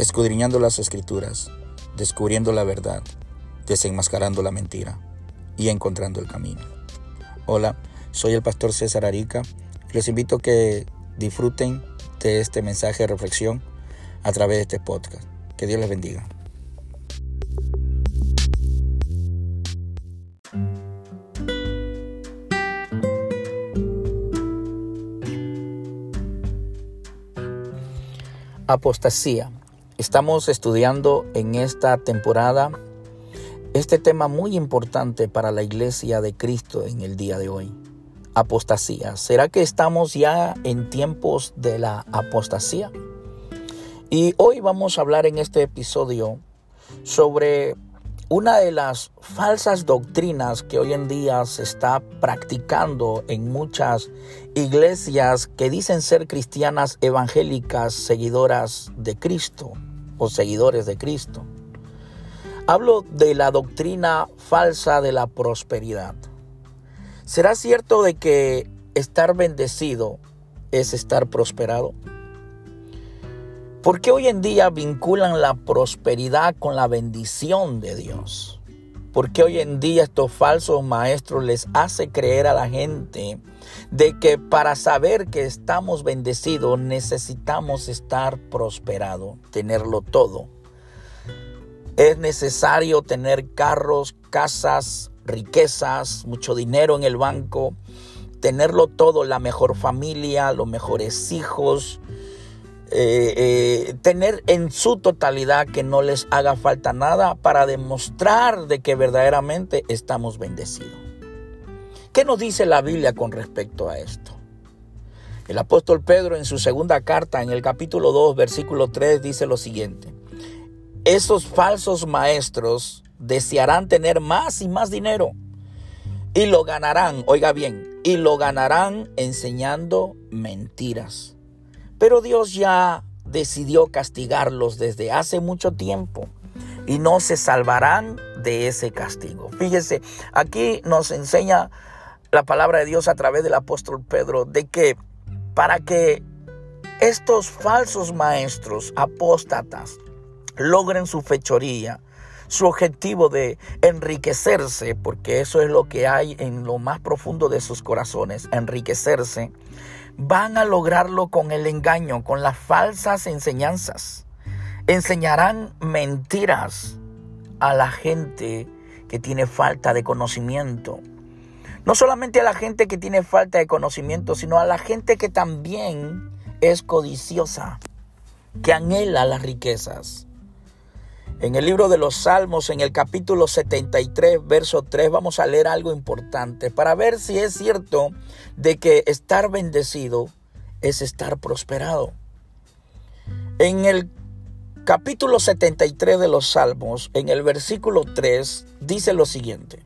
escudriñando las escrituras, descubriendo la verdad, desenmascarando la mentira y encontrando el camino. Hola, soy el pastor César Arica y les invito a que disfruten de este mensaje de reflexión a través de este podcast. Que Dios les bendiga. Apostasía. Estamos estudiando en esta temporada este tema muy importante para la iglesia de Cristo en el día de hoy. Apostasía. ¿Será que estamos ya en tiempos de la apostasía? Y hoy vamos a hablar en este episodio sobre una de las falsas doctrinas que hoy en día se está practicando en muchas iglesias que dicen ser cristianas evangélicas seguidoras de Cristo o seguidores de Cristo. Hablo de la doctrina falsa de la prosperidad. ¿Será cierto de que estar bendecido es estar prosperado? ¿Por qué hoy en día vinculan la prosperidad con la bendición de Dios? ¿Por qué hoy en día estos falsos maestros les hace creer a la gente de que para saber que estamos bendecidos necesitamos estar prosperado, tenerlo todo? Es necesario tener carros, casas, riquezas, mucho dinero en el banco, tenerlo todo, la mejor familia, los mejores hijos, eh, eh, tener en su totalidad que no les haga falta nada para demostrar de que verdaderamente estamos bendecidos. ¿Qué nos dice la Biblia con respecto a esto? El apóstol Pedro en su segunda carta, en el capítulo 2, versículo 3, dice lo siguiente. Esos falsos maestros desearán tener más y más dinero y lo ganarán, oiga bien, y lo ganarán enseñando mentiras pero Dios ya decidió castigarlos desde hace mucho tiempo y no se salvarán de ese castigo. Fíjese, aquí nos enseña la palabra de Dios a través del apóstol Pedro de que para que estos falsos maestros apóstatas logren su fechoría, su objetivo de enriquecerse, porque eso es lo que hay en lo más profundo de sus corazones, enriquecerse, van a lograrlo con el engaño, con las falsas enseñanzas. Enseñarán mentiras a la gente que tiene falta de conocimiento. No solamente a la gente que tiene falta de conocimiento, sino a la gente que también es codiciosa, que anhela las riquezas. En el libro de los Salmos, en el capítulo 73, verso 3, vamos a leer algo importante para ver si es cierto de que estar bendecido es estar prosperado. En el capítulo 73 de los Salmos, en el versículo 3, dice lo siguiente,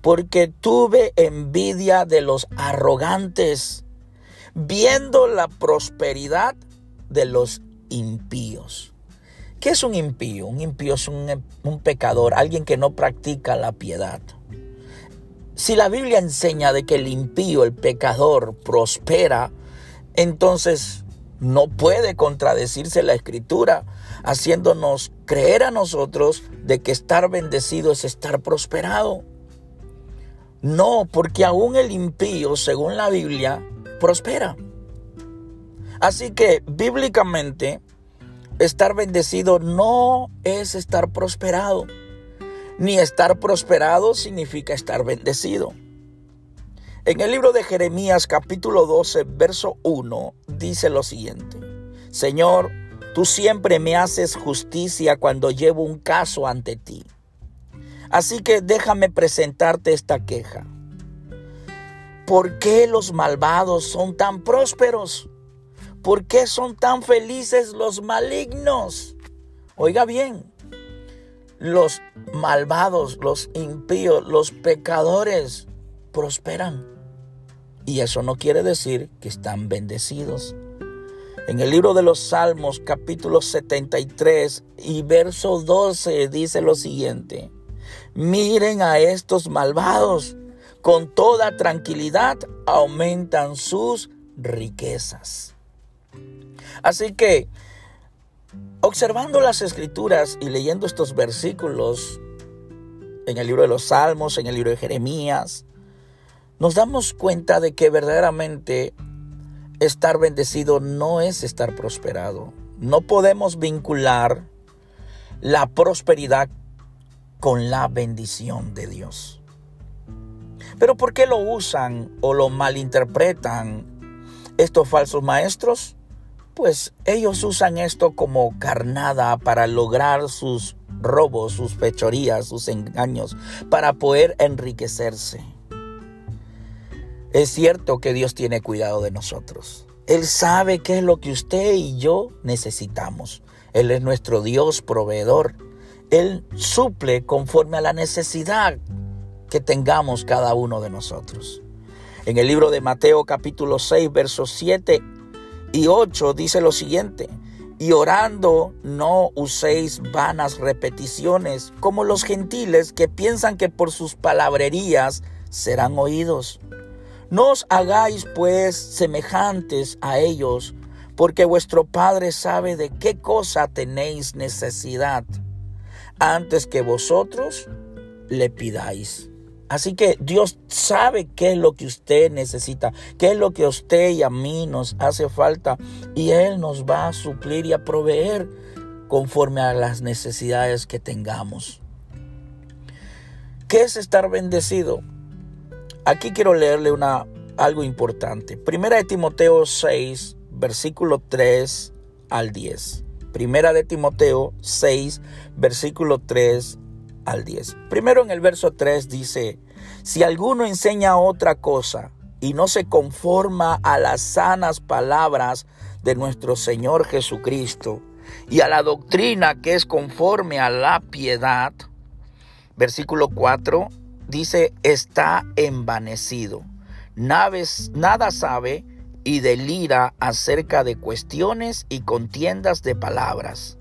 porque tuve envidia de los arrogantes, viendo la prosperidad de los impíos. ¿Qué es un impío? Un impío es un, pecador, alguien que no practica la piedad. Si la Biblia enseña de que el impío, el pecador, prospera, entonces no puede contradecirse la escritura, haciéndonos creer a nosotros de que estar bendecido es estar prosperado. No, porque aún el impío, según la Biblia, prospera. Así que bíblicamente Estar bendecido no es estar prosperado, ni estar prosperado significa estar bendecido. En el libro de Jeremías capítulo 12, verso 1, dice lo siguiente, Señor, tú siempre me haces justicia cuando llevo un caso ante ti. Así que déjame presentarte esta queja. ¿Por qué los malvados son tan prósperos? ¿Por qué son tan felices los malignos? Oiga bien, los malvados, los impíos, los pecadores prosperan. Y eso no quiere decir que están bendecidos. En el libro de los Salmos capítulo 73 y verso 12 dice lo siguiente. Miren a estos malvados, con toda tranquilidad aumentan sus riquezas. Así que observando las escrituras y leyendo estos versículos en el libro de los Salmos, en el libro de Jeremías, nos damos cuenta de que verdaderamente estar bendecido no es estar prosperado. No podemos vincular la prosperidad con la bendición de Dios. Pero ¿por qué lo usan o lo malinterpretan estos falsos maestros? Pues ellos usan esto como carnada para lograr sus robos, sus fechorías, sus engaños, para poder enriquecerse. Es cierto que Dios tiene cuidado de nosotros. Él sabe qué es lo que usted y yo necesitamos. Él es nuestro Dios proveedor. Él suple conforme a la necesidad que tengamos cada uno de nosotros. En el libro de Mateo capítulo 6, versos 7 y 8 dice lo siguiente, y orando no uséis vanas repeticiones como los gentiles que piensan que por sus palabrerías serán oídos. No os hagáis pues semejantes a ellos, porque vuestro Padre sabe de qué cosa tenéis necesidad, antes que vosotros le pidáis. Así que Dios sabe qué es lo que usted necesita, qué es lo que a usted y a mí nos hace falta, y Él nos va a suplir y a proveer conforme a las necesidades que tengamos. ¿Qué es estar bendecido? Aquí quiero leerle una, algo importante. Primera de Timoteo 6, versículo 3 al 10. Primera de Timoteo 6, versículo 3 al 10. Primero en el verso 3 dice, si alguno enseña otra cosa y no se conforma a las sanas palabras de nuestro Señor Jesucristo y a la doctrina que es conforme a la piedad, versículo 4, dice, está envanecido. Naves, nada sabe y delira acerca de cuestiones y contiendas de palabras,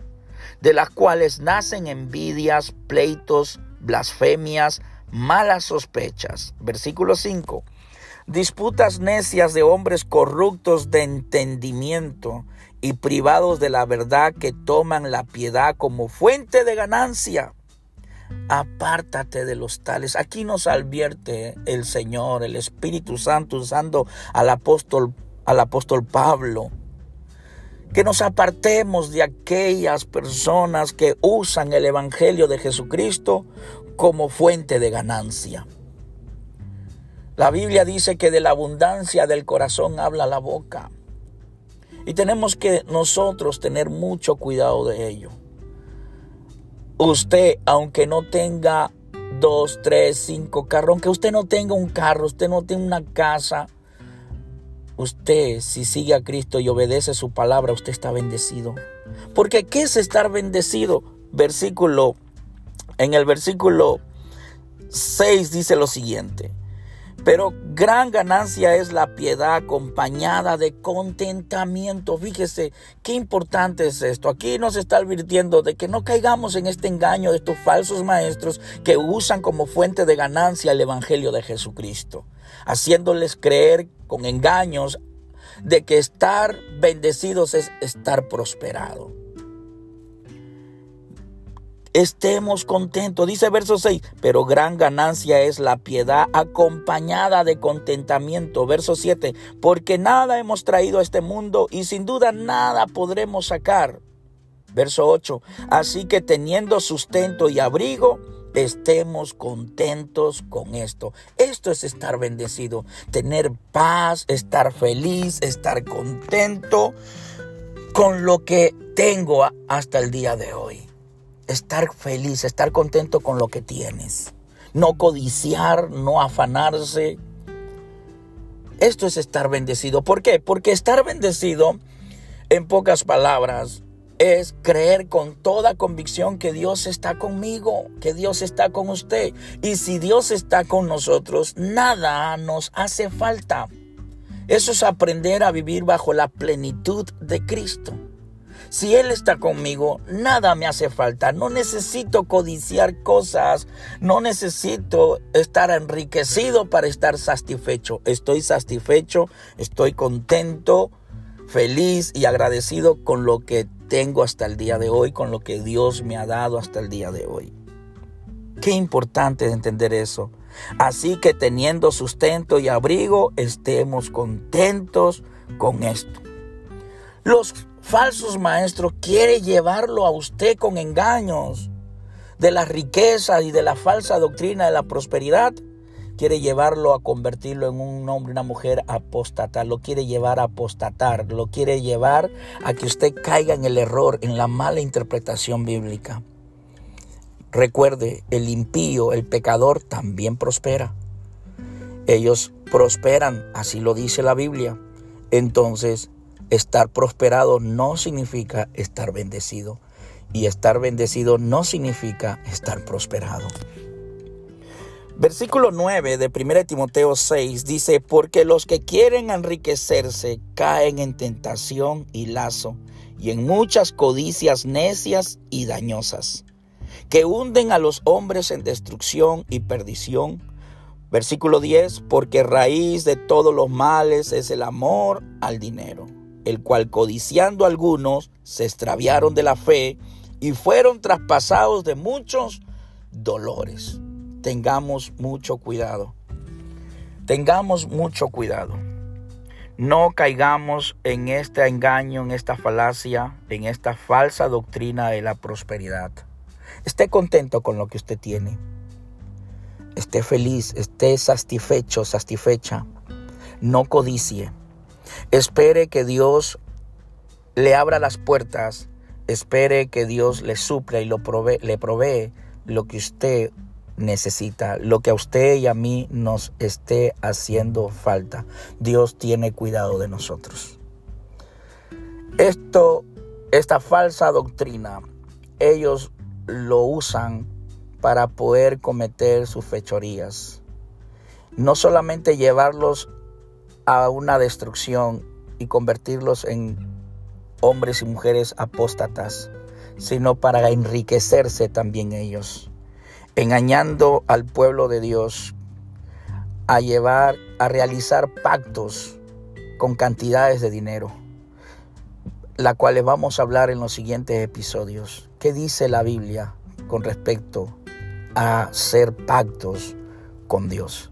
de las cuales nacen envidias, pleitos, blasfemias, malas sospechas. Versículo 5. Disputas necias de hombres corruptos de entendimiento y privados de la verdad que toman la piedad como fuente de ganancia apártate de los tales. Aquí nos advierte el Señor, el Espíritu Santo, usando al apóstol, al apóstol Pablo. Que nos apartemos de aquellas personas que usan el Evangelio de Jesucristo como fuente de ganancia. La Biblia dice que de la abundancia del corazón habla la boca. Y tenemos que nosotros tener mucho cuidado de ello. Usted, aunque no tenga dos, tres, cinco carros, aunque usted no tenga un carro, usted no tenga una casa, usted si sigue a Cristo y obedece su palabra, usted está bendecido. Porque ¿qué es estar bendecido? Versículo, en el versículo 6 dice lo siguiente. Pero gran ganancia es la piedad acompañada de contentamiento. Fíjese qué importante es esto. Aquí nos está advirtiendo de que no caigamos en este engaño de estos falsos maestros que usan como fuente de ganancia el Evangelio de Jesucristo, haciéndoles creer con engaños de que estar bendecidos es estar prosperado estemos contentos. Dice verso 6, pero gran ganancia es la piedad acompañada de contentamiento. Verso 7, porque nada hemos traído a este mundo y sin duda nada podremos sacar. Verso 8, así que teniendo sustento y abrigo, estemos contentos con esto. Esto es estar bendecido, tener paz, estar feliz, estar contento con lo que tengo hasta el día de hoy estar feliz, estar contento con lo que tienes. No codiciar, no afanarse. Esto es estar bendecido. ¿Por qué? Porque estar bendecido, en pocas palabras, es creer con toda convicción que Dios está conmigo, que Dios está con usted. Y si Dios está con nosotros, nada nos hace falta. Eso es aprender a vivir bajo la plenitud de Cristo. Si Él está conmigo, nada me hace falta. No necesito codiciar cosas. No necesito estar enriquecido para estar satisfecho. Estoy satisfecho, estoy contento, feliz y agradecido con lo que tengo hasta el día de hoy, con lo que Dios me ha dado hasta el día de hoy. Qué importante entender eso. Así que teniendo sustento y abrigo, estemos contentos con esto. Los falsos maestros quieren llevarlo a usted con engaños de la riqueza y de la falsa doctrina de la prosperidad. Quiere llevarlo a convertirlo en un hombre, una mujer apóstata. Lo quiere llevar a apostatar. Lo quiere llevar a que usted caiga en el error, en la mala interpretación bíblica. Recuerde, el impío, el pecador, también prospera. Ellos prosperan, así lo dice la Biblia. Entonces, estar prosperado no significa estar bendecido. Y estar bendecido no significa estar prosperado. Versículo 9 de 1 Timoteo 6 dice, porque los que quieren enriquecerse caen en tentación y lazo y en muchas codicias necias y dañosas que hunden a los hombres en destrucción y perdición. Versículo 10, porque raíz de todos los males es el amor al dinero, el cual codiciando algunos se extraviaron de la fe y fueron traspasados de muchos dolores. Tengamos mucho cuidado. Tengamos mucho cuidado. No caigamos en este engaño, en esta falacia, en esta falsa doctrina de la prosperidad. Esté contento con lo que usted tiene. Esté feliz, esté satisfecho, satisfecha. No codicie. Espere que Dios le abra las puertas. Espere que Dios le suple y lo le provee lo que usted necesita, lo que a usted y a mí nos esté haciendo falta. Dios tiene cuidado de nosotros. Esto, esta falsa doctrina, ellos lo usan para poder cometer sus fechorías. No solamente llevarlos a una destrucción y convertirlos en hombres y mujeres apóstatas, sino para enriquecerse también ellos, engañando al pueblo de Dios a llevar, a realizar pactos con cantidades de dinero, la cuales vamos a hablar en los siguientes episodios. ¿Qué dice la Biblia con respecto a hacer pactos con Dios?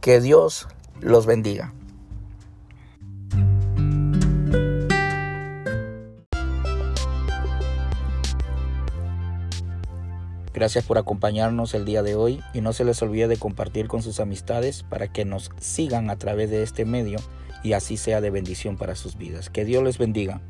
Que Dios los bendiga. Gracias por acompañarnos el día de hoy y no se les olvide de compartir con sus amistades para que nos sigan a través de este medio y así sea de bendición para sus vidas. Que Dios les bendiga.